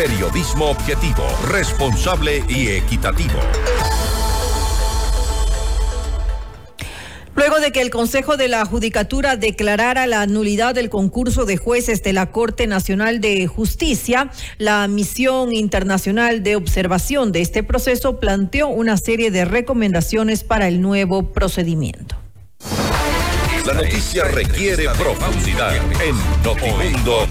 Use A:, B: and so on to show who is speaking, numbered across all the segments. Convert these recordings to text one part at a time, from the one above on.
A: Periodismo objetivo, responsable y equitativo.
B: Luego de que el Consejo de la Judicatura declarara la nulidad del concurso de jueces de la Corte Nacional de Justicia, la misión internacional de observación de este proceso planteó una serie de recomendaciones para el nuevo procedimiento.
A: La noticia requiere profundidad en Notimundo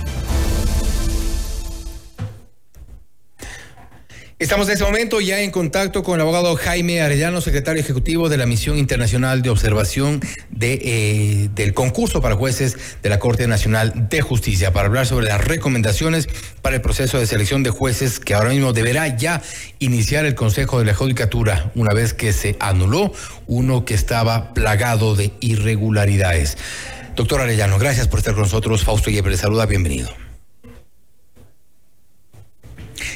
C: Estamos en este momento ya en contacto con el abogado Jaime Arellano, secretario ejecutivo de la Misión Internacional de Observación eh, del concurso para jueces de la Corte Nacional de Justicia, para hablar sobre las recomendaciones para el proceso de selección de jueces que ahora mismo deberá ya iniciar el Consejo de la Judicatura, una vez que se anuló uno que estaba plagado de irregularidades. Doctor Arellano, gracias por estar con nosotros. Fausto Yepes le saluda, bienvenido.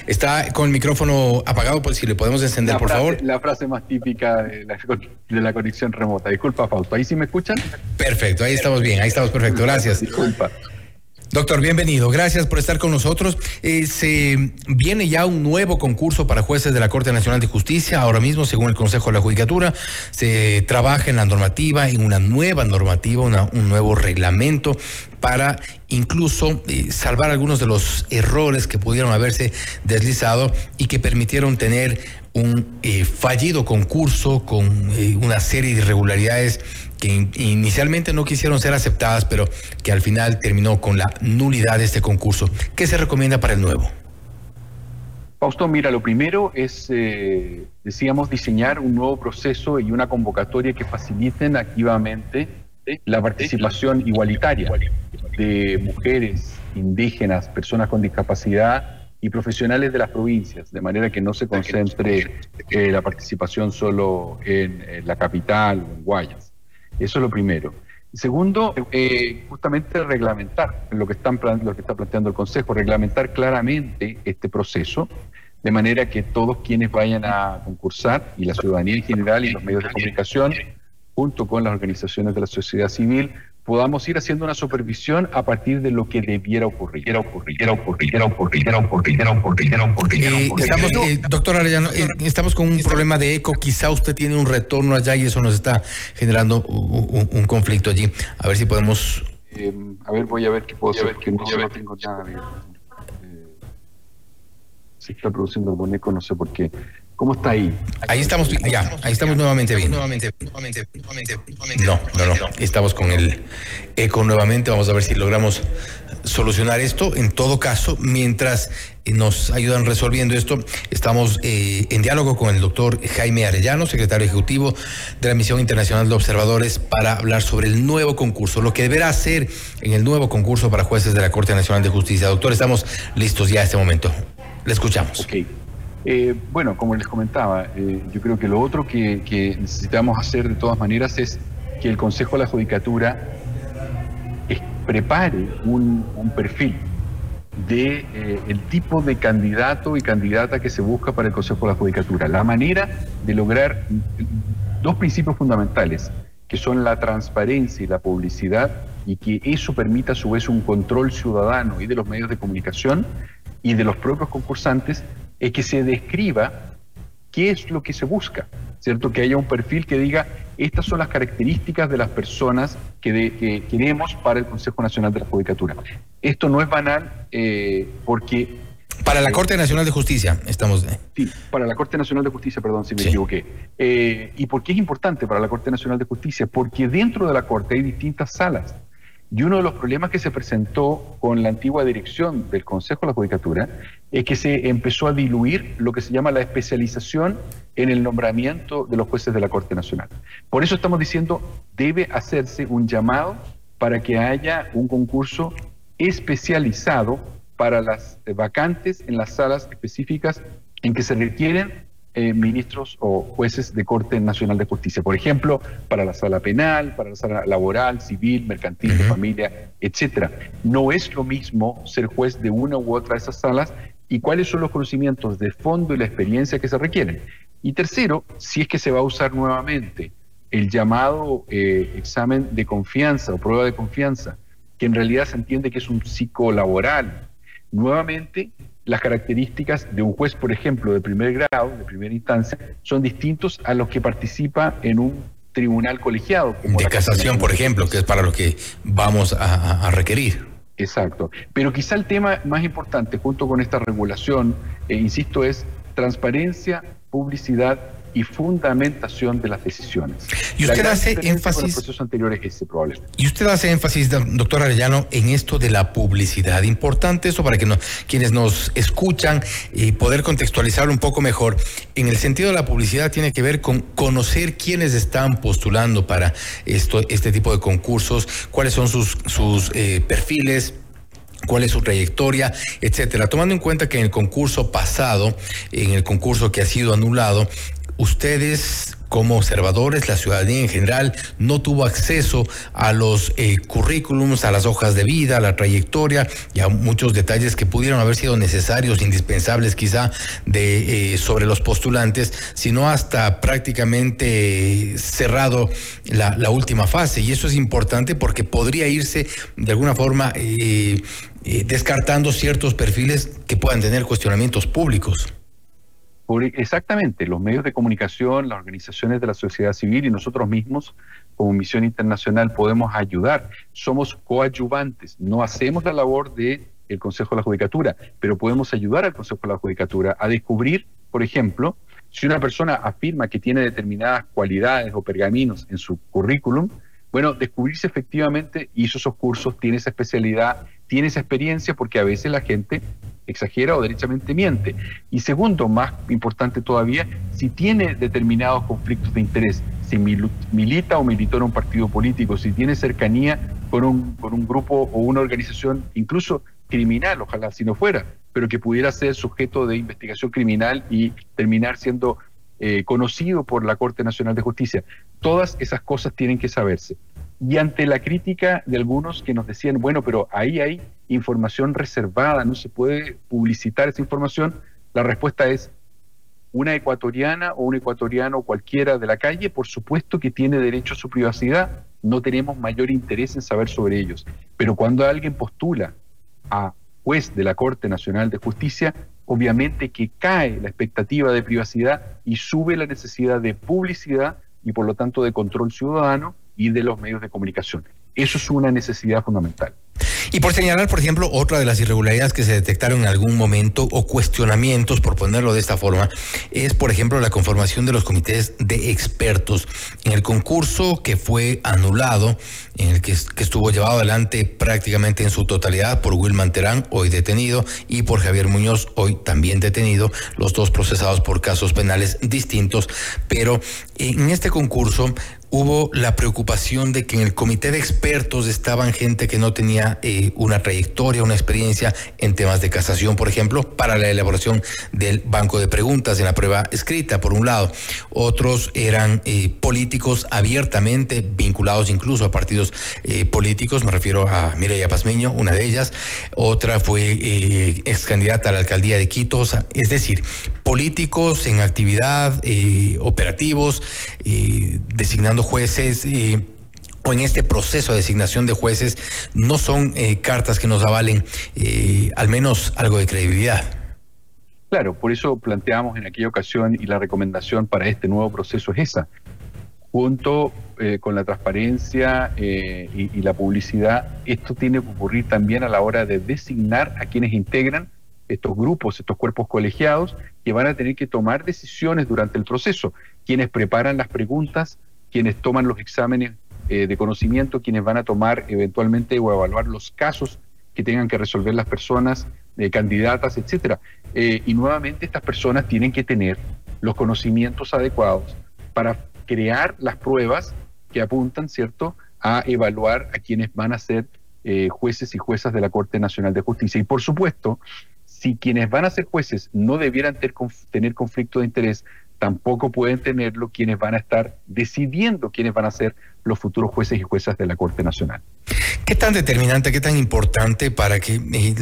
C: Está con el micrófono apagado, pues si le podemos encender, por favor.
D: La frase más típica de la, conexión remota. Disculpa, Fausto. ¿Ahí sí me escuchan?
C: Perfecto, ahí estamos bien, ahí estamos perfecto. Gracias.
D: Disculpa.
C: Doctor, bienvenido. Gracias por estar con nosotros. Eh, se viene ya un nuevo concurso para jueces de la Corte Nacional de Justicia. Ahora mismo, según el Consejo de la Judicatura, se trabaja en la normativa, en una nueva normativa, un nuevo reglamento para incluso eh, salvar algunos de los errores que pudieron haberse deslizado y que permitieron tener un eh, fallido concurso con una serie de irregularidades que inicialmente no quisieron ser aceptadas, pero que al final terminó con la nulidad de este concurso. ¿Qué se recomienda para el nuevo?
D: Fausto, mira, lo primero es, eh, decíamos, diseñar un nuevo proceso y una convocatoria que faciliten activamente la participación igualitaria de mujeres, indígenas, personas con discapacidad y profesionales de las provincias, de manera que no se concentre eh, la participación solo en, en la capital o en Guayas. Eso es lo primero. Segundo, eh, justamente reglamentar lo que, están, lo que está planteando el Consejo, reglamentar claramente este proceso, de manera que todos quienes vayan a concursar, y la ciudadanía en general y los medios de comunicación, junto con las organizaciones de la sociedad civil, podamos ir haciendo una supervisión a partir de lo que debiera ocurrir. Debiera ocurrir, debiera ocurrir, debiera ocurrir, debiera ocurrir, debiera ocurrir, debiera ocurrir.
C: Eh, estamos, eh, doctor Arellano, eh, estamos con un problema de eco. Quizá usted tiene un retorno allá y eso nos está generando un, conflicto allí. A ver si podemos.
D: a ver, voy a ver qué puedo hacer, que no, no tengo nada. se está produciendo algún eco, no sé por qué. ¿Cómo está ahí?
C: Ahí estamos, ya, ahí estamos nuevamente bien. Nuevamente, nuevamente, nuevamente. No, no, no. Estamos con el eco nuevamente. Vamos a ver si logramos solucionar esto. En todo caso, mientras nos ayudan resolviendo esto, estamos eh, en diálogo con el doctor Jaime Arellano, secretario ejecutivo de la Misión Internacional de Observadores, para hablar sobre el nuevo concurso, lo que deberá hacer en el nuevo concurso para jueces de la Corte Nacional de Justicia. Doctor, estamos listos ya a este momento. Le escuchamos.
D: Okay. Eh, bueno, como les comentaba, eh, yo creo que lo otro que, necesitamos hacer de todas maneras es que el Consejo de la Judicatura prepare un, perfil de eh, el tipo de candidato y candidata que se busca para el Consejo de la Judicatura. La manera de lograr dos principios fundamentales, que son la transparencia y la publicidad, y que eso permita a su vez un control ciudadano y de los medios de comunicación y de los propios concursantes es que se describa qué es lo que se busca, ¿cierto? Que haya un perfil que diga, estas son las características de las personas que, queremos para el Consejo Nacional de la Judicatura. Esto no es banal eh, porque...
C: Para la Corte Nacional de Justicia, estamos...
D: Sí, para la Corte Nacional de Justicia, perdón si me equivoqué. Eh, ¿Y por qué es importante para la Corte Nacional de Justicia? Porque dentro de la Corte hay distintas salas. Y uno de los problemas que se presentó con la antigua dirección del Consejo de la Judicatura es que se empezó a diluir lo que se llama la especialización en el nombramiento de los jueces de la Corte Nacional. Por eso estamos diciendo, debe hacerse un llamado para que haya un concurso especializado para las vacantes en las salas específicas en que se requieren eh, ministros o jueces de Corte Nacional de Justicia. Por ejemplo, para la sala penal, para la sala laboral, civil, mercantil, de familia, etcétera. No es lo mismo ser juez de una u otra de esas salas y cuáles son los conocimientos de fondo y la experiencia que se requieren. Y tercero, si es que se va a usar nuevamente el llamado eh, examen de confianza o prueba de confianza, que en realidad se entiende que es un psicolaboral, nuevamente las características de un juez, por ejemplo, de primer grado, de primera instancia, son distintos a los que participa en un tribunal colegiado.
C: de casación, por ejemplo, que es para lo que vamos a, requerir.
D: Exacto. Pero quizá el tema más importante, junto con esta regulación, eh, insisto, es transparencia, publicidad y fundamentación de las decisiones.
C: Y usted hace énfasis.
D: anteriores ese
C: Y usted hace énfasis, doctor Arellano, en esto de la publicidad. Importante eso para que quienes nos escuchan y poder contextualizar un poco mejor. En el sentido de la publicidad tiene que ver con conocer quiénes están postulando para esto, este tipo de concursos, cuáles son sus, sus eh, perfiles cuál es su trayectoria, etcétera. Tomando en cuenta que en el concurso pasado, en el concurso que ha sido anulado, ustedes como observadores, la ciudadanía en general, no tuvo acceso a los eh, currículums, a las hojas de vida, a la trayectoria y a muchos detalles que pudieron haber sido necesarios, indispensables quizá, de, eh, sobre los postulantes, sino hasta prácticamente cerrado la, última fase. Y eso es importante porque podría irse de alguna forma eh, descartando ciertos perfiles que puedan tener cuestionamientos públicos
D: exactamente, los medios de comunicación, las organizaciones de la sociedad civil y nosotros mismos como misión internacional podemos ayudar. Somos coadyuvantes, no hacemos la labor el Consejo de la Judicatura, pero podemos ayudar al Consejo de la Judicatura a descubrir, por ejemplo, si una persona afirma que tiene determinadas cualidades o pergaminos en su currículum, bueno, descubrirse efectivamente hizo esos cursos, tiene esa especialidad, tiene esa experiencia, porque a veces la gente exagera o derechamente miente. Y segundo, más importante todavía, si tiene determinados conflictos de interés, si milita o militó en un partido político, si tiene cercanía con un, con un grupo o una organización, incluso criminal, ojalá si no fuera, pero que pudiera ser sujeto de investigación criminal y terminar siendo eh, conocido por la Corte Nacional de Justicia. Todas esas cosas tienen que saberse. Y ante la crítica de algunos que nos decían, bueno, pero ahí hay información reservada, no se puede publicitar esa información, la respuesta es, una ecuatoriana o un ecuatoriano cualquiera de la calle, por supuesto que tiene derecho a su privacidad, no tenemos mayor interés en saber sobre ellos. Pero cuando alguien postula a juez de la Corte Nacional de Justicia, obviamente que cae la expectativa de privacidad y sube la necesidad de publicidad y por lo tanto de control ciudadano y de los medios de comunicación. Eso es una necesidad fundamental.
C: Y por señalar, por ejemplo, otra de las irregularidades que se detectaron en algún momento o cuestionamientos, por ponerlo de esta forma, es, por ejemplo, la conformación de los comités de expertos. En el concurso que fue anulado, en el que, estuvo llevado adelante prácticamente en su totalidad por Wilman Terán, hoy detenido, y por Javier Muñoz, hoy también detenido, los dos procesados por casos penales distintos, pero en este concurso hubo la preocupación de que en el comité de expertos estaban gente que no tenía eh, una trayectoria, una experiencia en temas de casación, por ejemplo, para la elaboración del banco de preguntas en la prueba escrita, por un lado. Otros eran eh, políticos abiertamente vinculados incluso a partidos eh, políticos, me refiero a Mireya Pazmeño, una de ellas. Otra fue ex candidata a la alcaldía de Quito, es decir, políticos en actividad, operativos, designando jueces eh, o en este proceso de designación de jueces no son eh, cartas que nos avalen eh, al menos algo de credibilidad.
D: Claro, por eso planteamos en aquella ocasión y la recomendación para este nuevo proceso es esa. Junto con la transparencia y, la publicidad, esto tiene que ocurrir también a la hora de designar a quienes integran estos grupos, estos cuerpos colegiados, que van a tener que tomar decisiones durante el proceso, quienes preparan las preguntas, quienes toman los exámenes eh, de conocimiento, quienes van a tomar eventualmente o evaluar los casos que tengan que resolver las personas, eh, candidatas, etcétera. Eh, y nuevamente estas personas tienen que tener los conocimientos adecuados para crear las pruebas que apuntan, ¿cierto?, a evaluar a quienes van a ser jueces y juezas de la Corte Nacional de Justicia. Y por supuesto, si quienes van a ser jueces no debieran tener conflicto de interés, tampoco pueden tenerlo quienes van a estar decidiendo quiénes van a ser los futuros jueces y juezas de la Corte Nacional.
C: ¿Qué tan determinante, qué tan importante para que eh,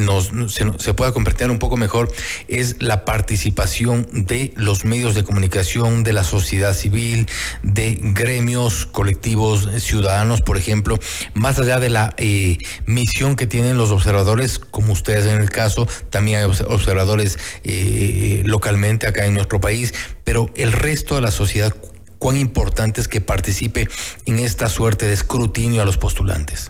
C: se, pueda comprender un poco mejor es la participación de los medios de comunicación, de la sociedad civil, de gremios, colectivos ciudadanos, por ejemplo, más allá de la eh, misión que tienen los observadores, como ustedes en el caso, también hay observadores eh, localmente acá en nuestro país, pero el resto de la sociedad, cuán importante es que participe en esta suerte de escrutinio a los postulantes.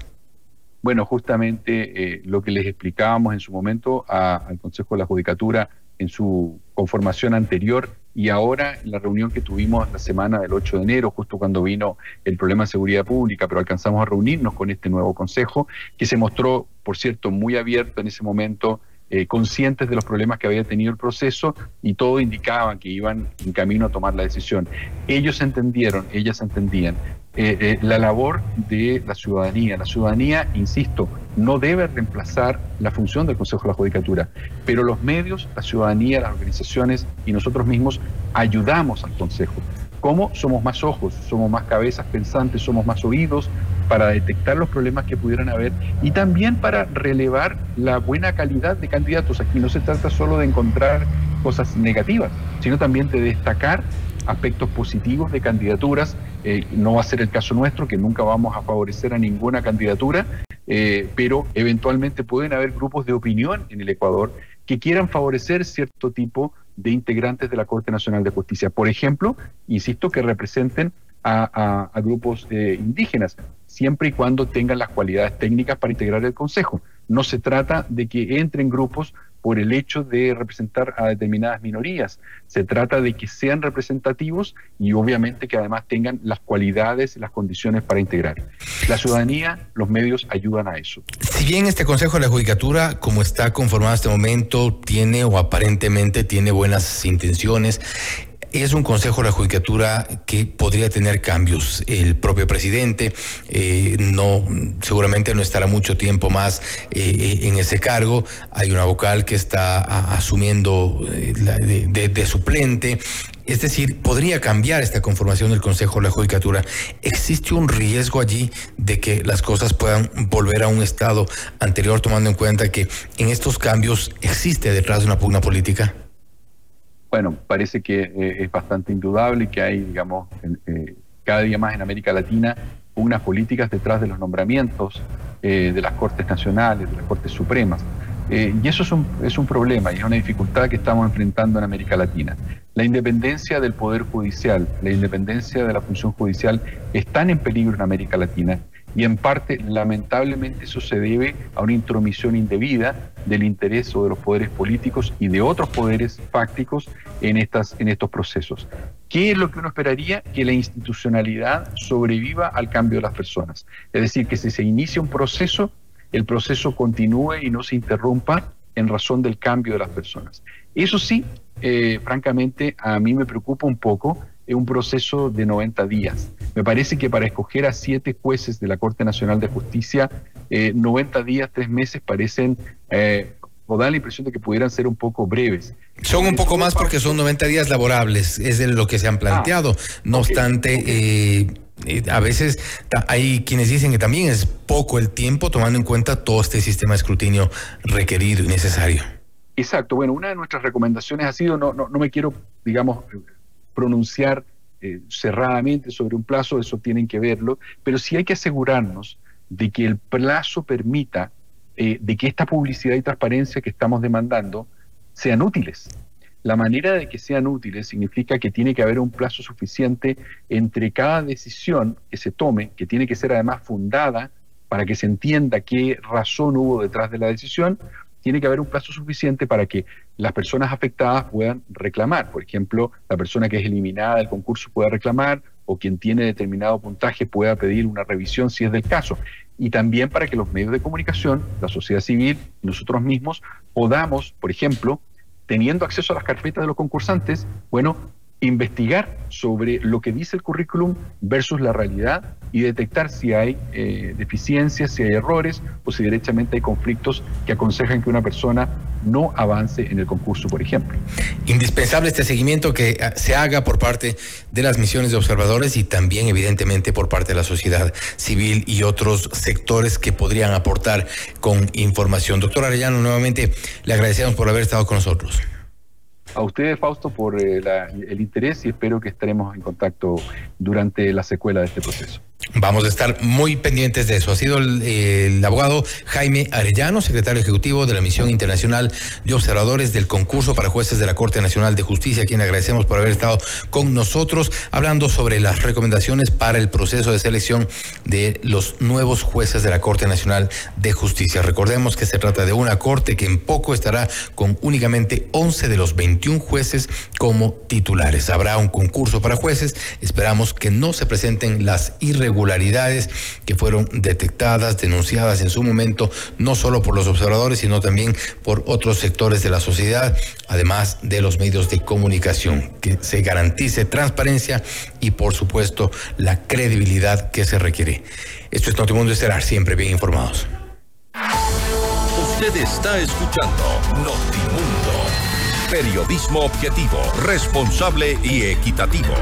D: Bueno, justamente eh, lo que les explicábamos en su momento al Consejo de la Judicatura en su conformación anterior y ahora en la reunión que tuvimos la semana del 8 de enero, justo cuando vino el problema de seguridad pública, pero alcanzamos a reunirnos con este nuevo Consejo, que se mostró, por cierto, muy abierto en ese momento eh, conscientes de los problemas que había tenido el proceso y todo indicaba que iban en camino a tomar la decisión. Ellos entendieron, ellas entendían eh, eh, la labor de la ciudadanía. La ciudadanía, insisto, no debe reemplazar la función del Consejo de la Judicatura, pero los medios, la ciudadanía, las organizaciones y nosotros mismos ayudamos al Consejo. ¿Cómo? Somos más ojos, somos más cabezas pensantes, somos más oídos para detectar los problemas que pudieran haber y también para relevar la buena calidad de candidatos. Aquí no se trata solo de encontrar cosas negativas, sino también de destacar aspectos positivos de candidaturas. Eh, no va a ser el caso nuestro, que nunca vamos a favorecer a ninguna candidatura, eh, pero eventualmente pueden haber grupos de opinión en el Ecuador que quieran favorecer cierto tipo de integrantes de la Corte Nacional de Justicia. Por ejemplo, insisto, que representen a, grupos eh, indígenas, siempre y cuando tengan las cualidades técnicas para integrar el Consejo. No se trata de que entren grupos por el hecho de representar a determinadas minorías. Se trata de que sean representativos y obviamente que además tengan las cualidades y las condiciones para integrar. La ciudadanía, los medios ayudan a eso.
C: Si bien este Consejo de la Judicatura, como está conformado en este momento, tiene o aparentemente tiene buenas intenciones, es un consejo de la judicatura que podría tener cambios. El propio presidente eh, no, seguramente no estará mucho tiempo más eh, en ese cargo. Hay una vocal que está asumiendo eh, de, suplente. Es decir, podría cambiar esta conformación del Consejo de la Judicatura. ¿Existe un riesgo allí de que las cosas puedan volver a un estado anterior, tomando en cuenta que en estos cambios existe detrás de una pugna política?
D: Bueno, parece que eh, es bastante indudable que hay, digamos, eh, cada día más en América Latina unas políticas detrás de los nombramientos eh, de las Cortes Nacionales, de las Cortes Supremas. y eso es un, es un problema y es una dificultad que estamos enfrentando en América Latina. La independencia del Poder Judicial, la independencia de la función judicial están en peligro en América Latina y en parte, lamentablemente, eso se debe a una intromisión indebida del interés o de los poderes políticos y de otros poderes fácticos en, estas, en estos procesos. ¿Qué es lo que uno esperaría? Que la institucionalidad sobreviva al cambio de las personas. Es decir, que si se inicia un proceso, el proceso continúe y no se interrumpa en razón del cambio de las personas. Eso sí, eh, francamente, a mí me preocupa un poco un proceso de 90 días. Me parece que para escoger a siete jueces de la Corte Nacional de Justicia, 90 eh, días, tres meses parecen, eh, o da la impresión de que pudieran ser un poco breves.
C: Son un poco más porque son 90 días laborables, es de lo que se han planteado. Ah, no obstante, eh, a veces hay quienes dicen que también es poco el tiempo tomando en cuenta todo este sistema de escrutinio requerido y necesario.
D: Exacto, bueno, una de nuestras recomendaciones ha sido, no, no, no me quiero, digamos, pronunciar eh, cerradamente sobre un plazo, eso tienen que verlo, pero sí hay que asegurarnos de que el plazo permita eh, de que esta publicidad y transparencia que estamos demandando sean útiles. La manera de que sean útiles significa que tiene que haber un plazo suficiente entre cada decisión que se tome, que tiene que ser además fundada para que se entienda qué razón hubo detrás de la decisión, tiene que haber un plazo suficiente para que las personas afectadas puedan reclamar. Por ejemplo, la persona que es eliminada del concurso pueda reclamar o quien tiene determinado puntaje pueda pedir una revisión si es del caso. Y también para que los medios de comunicación, la sociedad civil, nosotros mismos podamos, por ejemplo, teniendo acceso a las carpetas de los concursantes, bueno, investigar sobre lo que dice el currículum versus la realidad y detectar si hay eh, deficiencias, si hay errores o si directamente hay conflictos que aconsejan que una persona no avance en el concurso, por ejemplo.
C: Indispensable este seguimiento que ah, se haga por parte de las misiones de observadores y también evidentemente por parte de la sociedad civil y otros sectores que podrían aportar con información. Doctor Arellano, nuevamente le agradecemos por haber estado con nosotros.
D: A ustedes, Fausto, por eh, el interés y espero que estaremos en contacto durante la secuela de este proceso.
C: Vamos a estar muy pendientes de eso. Ha sido el, abogado Jaime Arellano, secretario ejecutivo de la Misión Internacional de Observadores del concurso para jueces de la Corte Nacional de Justicia, a quien agradecemos por haber estado con nosotros hablando sobre las recomendaciones para el proceso de selección de los nuevos jueces de la Corte Nacional de Justicia. Recordemos que se trata de una corte que en poco estará con únicamente 11 de los 21 jueces como titulares. Habrá un concurso para jueces. Esperamos que no se presenten las irregularidades irregularidades que fueron detectadas, denunciadas en su momento, no solo por los observadores, sino también por otros sectores de la sociedad, además de los medios de comunicación, que se garantice transparencia y, por supuesto, la credibilidad que se requiere. Esto es Notimundo Estelar, siempre bien informados.
A: Usted está escuchando Notimundo. Periodismo objetivo, responsable y equitativo.